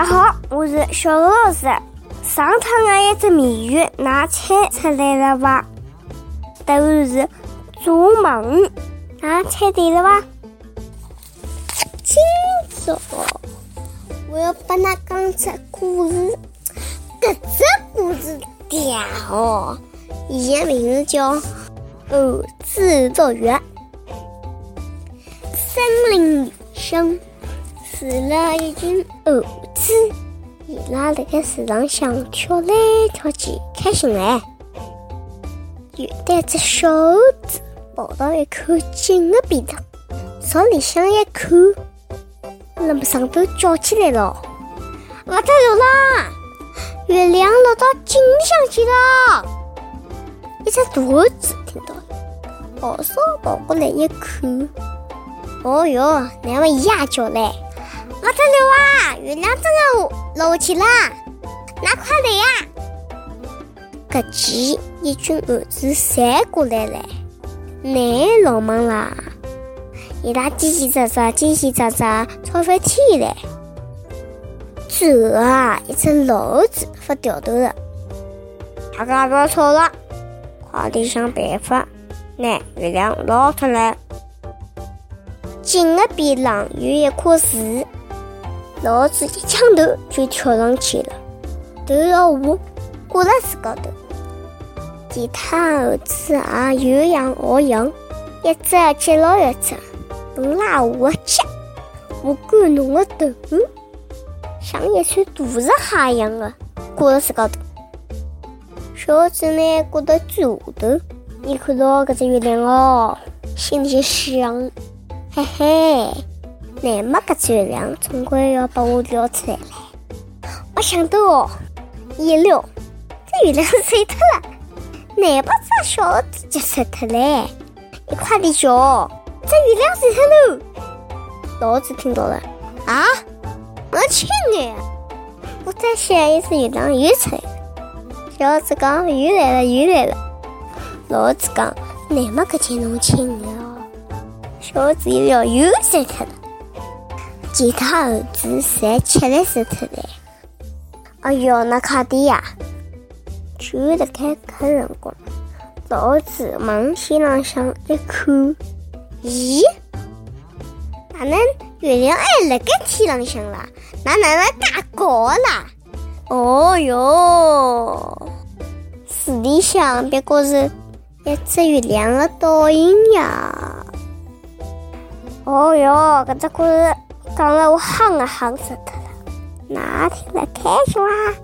家好，我是小何老师。上趟的一只谜语，㑚猜出来了伐？答案是做梦。㑚猜对了伐？今朝我要帮㑚讲只故事。搿只故事嗲哦，伊的名字叫《猴子捉月》。森林里生住了一群猴子，伊拉辣盖树上向跳来跳去，开心嘞。有带只小猴子跑到一口井的边上，朝里向一看，那么上头叫起来了：“不得了啦！月亮落到井里向去了！”一只大猴子听到了，跑嗖跑过来一看，哦哟，那么一呀叫嘞！不得了啊！月亮真的落去了，那快来呀！搿期一群猴子闪过来了，难老忙啦！伊拉叽叽喳喳，叽叽喳喳，吵翻天了。最后啊，一只老猴子发掉头了，大家不要吵了，快点想办法，拿月亮捞出来。井的边上有一棵树。老子一抢头就跳上去了，头朝下挂在树高头。其他猴子也有样学样，一只接牢一只，侬拉我接，我管侬的头，像一串大石哈一样的挂在树高头。小猴子呢挂到最下头，你看到搿只月亮哦，心里就想，嘿嘿。那么个月亮总归要把我撩出来了。没想到哦，一撩，这月亮碎脱了，难把这小猴子就碎脱嘞！你快点叫，这月亮碎脱喽！老子听到了，啊，我亲你！我再想一次月亮又出来了。小猴子讲又来了又来了。老子讲那么个见侬亲哦。小猴子一撩又碎脱了。其他猴子侪吃力死脱了。哎哟，那快点呀！就辣盖搿辰光，老子往天浪向一看，咦？哪能月亮还辣盖天浪向啦？哪哪能介高啦？哦哟，树里向别过是一只月亮的倒影呀！哦哟，搿只故事。上了我喊啊喊死他了，哪听了开心啦？